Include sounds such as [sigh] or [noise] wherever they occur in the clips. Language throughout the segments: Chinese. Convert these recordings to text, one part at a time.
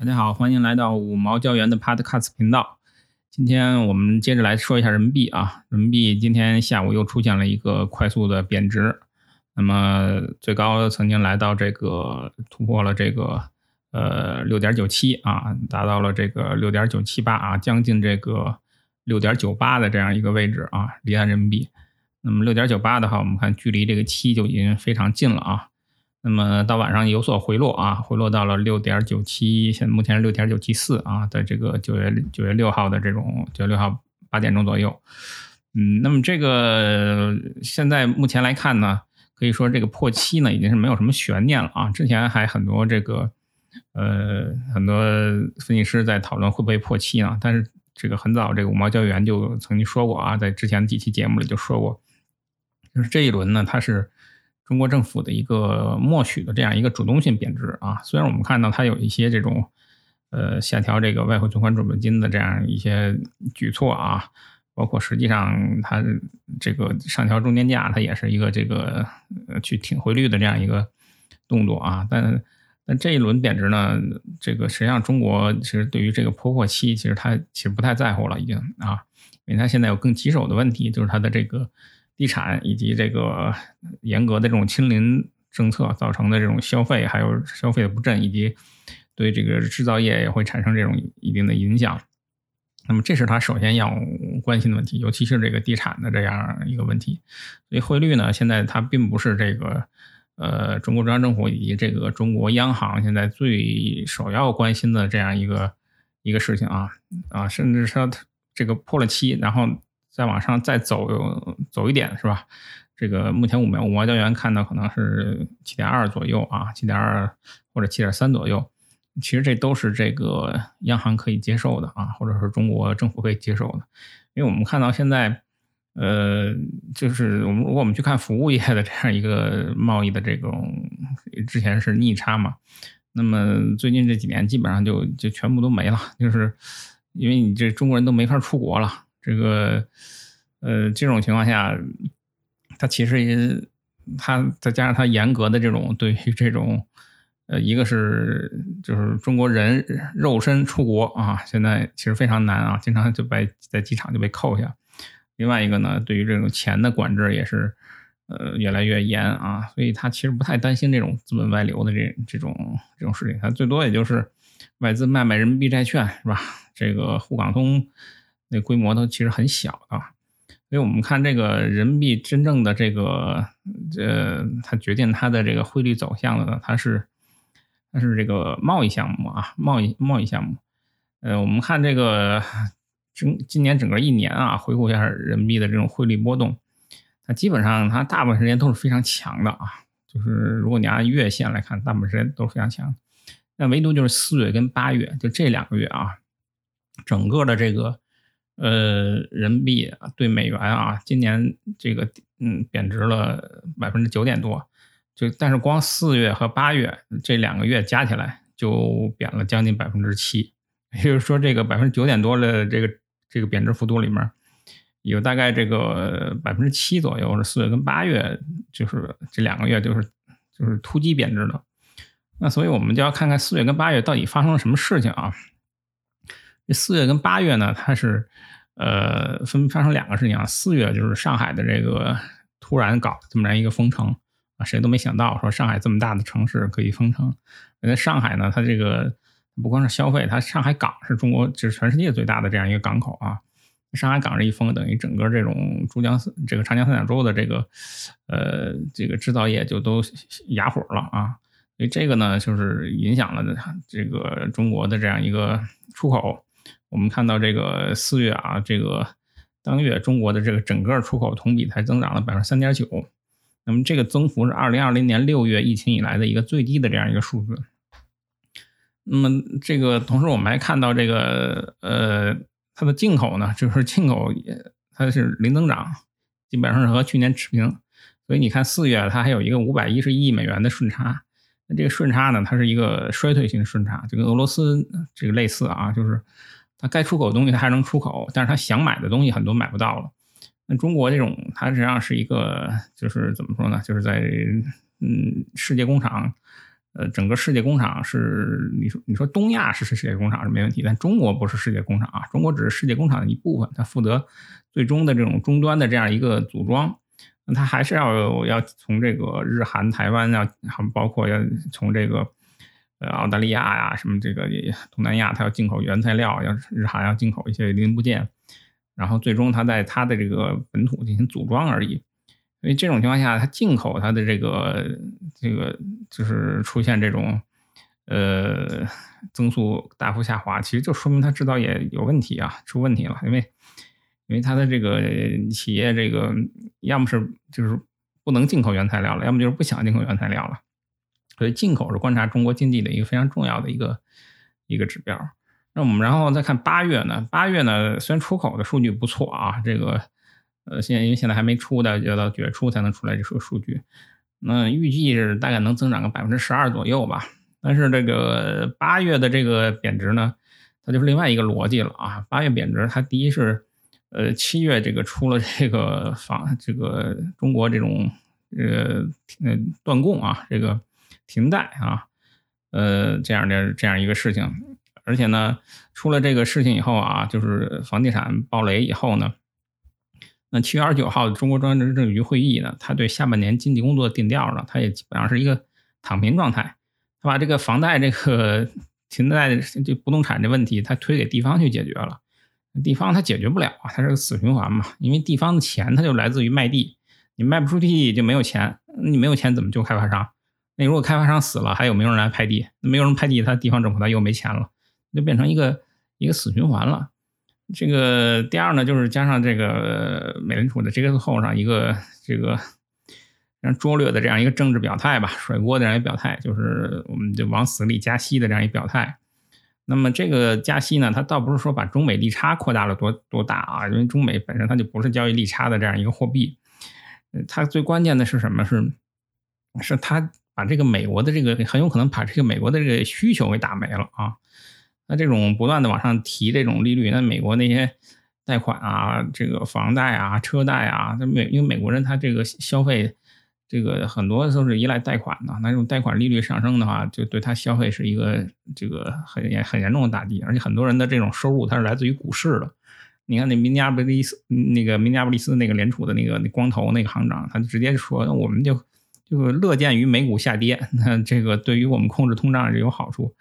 大家好，欢迎来到五毛教员的 Podcast 频道。今天我们接着来说一下人民币啊，人民币今天下午又出现了一个快速的贬值，那么最高曾经来到这个突破了这个呃六点九七啊，达到了这个六点九七八啊，将近这个六点九八的这样一个位置啊，离岸人民币。那么六点九八的话，我们看距离这个七就已经非常近了啊。那么到晚上有所回落啊，回落到了六点九七，现目前是六点九七四啊，在这个九月九月六号的这种九月六号八点钟左右，嗯，那么这个现在目前来看呢，可以说这个破七呢已经是没有什么悬念了啊。之前还很多这个呃很多分析师在讨论会不会破七呢，但是这个很早这个五毛教员就曾经说过啊，在之前几期节目里就说过，就是这一轮呢它是。中国政府的一个默许的这样一个主动性贬值啊，虽然我们看到它有一些这种呃下调这个外汇存款准备金的这样一些举措啊，包括实际上它这个上调中间价，它也是一个这个呃去挺汇率的这样一个动作啊，但但这一轮贬值呢，这个实际上中国其实对于这个破破期，其实它其实不太在乎了已经啊，因为它现在有更棘手的问题，就是它的这个。地产以及这个严格的这种清零政策造成的这种消费，还有消费的不振，以及对这个制造业也会产生这种一定的影响。那么，这是他首先要关心的问题，尤其是这个地产的这样一个问题。所以，汇率呢，现在它并不是这个呃中国中央政府以及这个中国央行现在最首要关心的这样一个一个事情啊啊，甚至说这个破了七，然后。再往上再走走一点是吧？这个目前五毛五毛交元看到可能是七点二左右啊，七点二或者七点三左右。其实这都是这个央行可以接受的啊，或者是中国政府可以接受的。因为我们看到现在，呃，就是我们如果我们去看服务业的这样一个贸易的这种，之前是逆差嘛，那么最近这几年基本上就就全部都没了，就是因为你这中国人都没法出国了。这个，呃，这种情况下，它其实也，它再加上它严格的这种对于这种，呃，一个是就是中国人肉身出国啊，现在其实非常难啊，经常就被在机场就被扣下。另外一个呢，对于这种钱的管制也是，呃，越来越严啊，所以他其实不太担心这种资本外流的这这种这种事情，他最多也就是外资卖卖人民币债券是吧？这个沪港通。那规模都其实很小的，所以我们看这个人民币真正的这个，呃，它决定它的这个汇率走向的呢，它是它是这个贸易项目啊，贸易贸易项目。呃，我们看这个今今年整个一年啊，回顾一下人民币的这种汇率波动，它基本上它大部分时间都是非常强的啊，就是如果你按月线来看，大部分时间都是非常强。那唯独就是四月跟八月，就这两个月啊，整个的这个。呃，人民币对美元啊，今年这个嗯贬值了百分之九点多，就但是光四月和八月这两个月加起来就贬了将近百分之七，也就是说这个百分之九点多的这个这个贬值幅度里面，有大概这个百分之七左右是四月跟八月，就是这两个月就是就是突击贬值的。那所以我们就要看看四月跟八月到底发生了什么事情啊？四月跟八月呢，它是。呃，分发生两个事情啊。四月就是上海的这个突然搞这么样一个封城啊，谁都没想到说上海这么大的城市可以封城。那上海呢，它这个不光是消费，它上海港是中国就是全世界最大的这样一个港口啊。上海港这一封，等于整个这种珠江这个长江三角洲的这个呃这个制造业就都哑火了啊。所以这个呢，就是影响了这个中国的这样一个出口。我们看到这个四月啊，这个当月中国的这个整个出口同比才增长了百分之三点九，那么这个增幅是二零二零年六月疫情以来的一个最低的这样一个数字。那么这个同时我们还看到这个呃，它的进口呢，就是进口也它是零增长，基本上是和去年持平。所以你看四月它还有一个五百一十亿美元的顺差，那这个顺差呢，它是一个衰退性顺差，就跟俄罗斯这个类似啊，就是。它该出口的东西它还能出口，但是它想买的东西很多买不到了。那中国这种它实际上是一个，就是怎么说呢？就是在嗯世界工厂呃，整个世界工厂是你说你说东亚是世界工厂是没问题，但中国不是世界工厂啊，中国只是世界工厂的一部分，它负责最终的这种终端的这样一个组装，那它还是要要从这个日韩台湾要，包括要从这个呃澳大利亚呀什么这个东南亚，它要进口原材料，要日韩要进口一些零部件。然后最终它在它的这个本土进行组装而已，所以这种情况下，它进口它的这个这个就是出现这种呃增速大幅下滑，其实就说明它制造业有问题啊，出问题了。因为因为它的这个企业这个要么是就是不能进口原材料了，要么就是不想进口原材料了，所以进口是观察中国经济的一个非常重要的一个一个指标。那我们然后再看八月呢？八月呢，虽然出口的数据不错啊，这个呃，现在因为现在还没出的，要到九月初才能出来这个数据。那预计是大概能增长个百分之十二左右吧。但是这个八月的这个贬值呢，它就是另外一个逻辑了啊。八月贬值，它第一是呃七月这个出了这个房这个中国这种呃呃断供啊，这个停贷啊，呃这样的这样一个事情。而且呢，出了这个事情以后啊，就是房地产暴雷以后呢，那七月二十九号中国中央政治局会议呢，他对下半年经济工作定调呢，他也基本上是一个躺平状态，他把这个房贷这个停贷这不动产这问题，他推给地方去解决了，地方他解决不了啊，它是个死循环嘛，因为地方的钱它就来自于卖地，你卖不出地就没有钱，你没有钱怎么救开发商？那如果开发商死了，还有没有人来拍地？那没有人拍地，他地方政府他又没钱了。就变成一个一个死循环了。这个第二呢，就是加上这个美联储的这个后上一个这个非常拙劣的这样一个政治表态吧，甩锅的这样一个表态，就是我们就往死里加息的这样一表态。那么这个加息呢，它倒不是说把中美利差扩大了多多大啊，因为中美本身它就不是交易利差的这样一个货币。它最关键的是什么？是是它把这个美国的这个很有可能把这个美国的这个需求给打没了啊。那这种不断的往上提这种利率，那美国那些贷款啊，这个房贷啊、车贷啊，那美因为美国人他这个消费，这个很多都是依赖贷款的，那这种贷款利率上升的话，就对他消费是一个这个很严很严重的打击，而且很多人的这种收入它是来自于股市的。你看那明尼阿波利斯那个明尼阿波利斯那个联储的那个光头那个行长，他就直接说，那我们就就乐见于美股下跌，那这个对于我们控制通胀是有好处。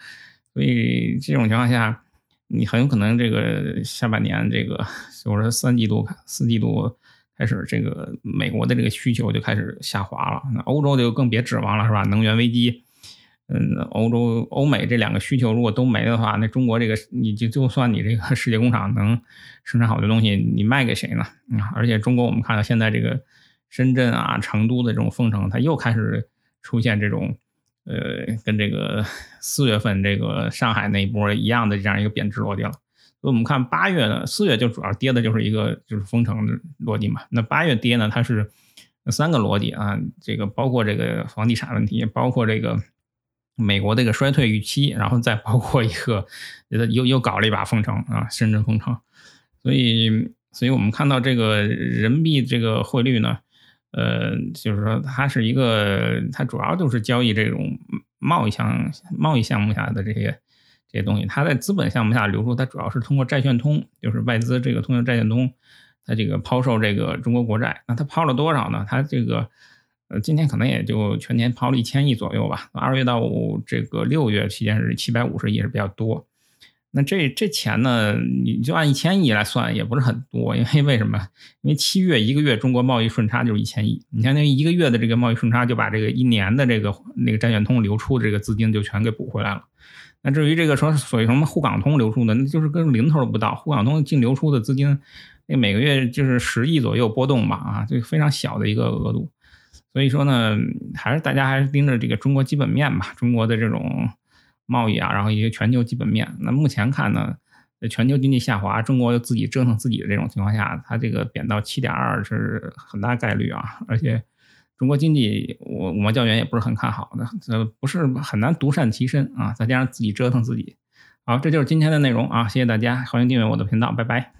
所以这种情况下，你很有可能这个下半年这个，就是说三季度、四季度开始，这个美国的这个需求就开始下滑了。那欧洲就更别指望了，是吧？能源危机，嗯，欧洲、欧美这两个需求如果都没的话，那中国这个，你就就算你这个世界工厂能生产好的东西，你卖给谁呢？啊，而且中国我们看到现在这个深圳啊、成都的这种封城，它又开始出现这种。呃，跟这个 [laughs] 四月份这个上海那一波一样的这样一个贬值逻辑了。所以我们看八月呢，四月就主要跌的就是一个就是封城的逻辑嘛。那八月跌呢，它是三个逻辑啊，这个包括这个房地产问题，包括这个美国这个衰退预期，然后再包括一个又又搞了一把封城啊，深圳封城。所以，所以我们看到这个人民币这个汇率呢。呃，就是说，它是一个，它主要就是交易这种贸易项贸易项目下的这些这些东西。它在资本项目下流出，它主要是通过债券通，就是外资这个通过债券通，它这个抛售这个中国国债。那它抛了多少呢？它这个呃，今天可能也就全年抛了一千亿左右吧。二月到这个六月期间是七百五十亿，是比较多。那这这钱呢？你就按一千亿来算，也不是很多，因为为什么？因为七月一个月中国贸易顺差就是一千亿，你相当于一个月的这个贸易顺差就把这个一年的这个那个债券通流出的这个资金就全给补回来了。那至于这个说所谓什么沪港通流出的，那就是跟零头都不到。沪港通净流出的资金，那每个月就是十亿左右波动吧，啊，就非常小的一个额度。所以说呢，还是大家还是盯着这个中国基本面吧，中国的这种。贸易啊，然后一些全球基本面。那目前看呢，全球经济下滑，中国又自己折腾自己的这种情况下，它这个贬到七点二是很大概率啊。而且中国经济，我我们教员也不是很看好的，呃，不是很难独善其身啊。再加上自己折腾自己。好，这就是今天的内容啊，谢谢大家，欢迎订阅我的频道，拜拜。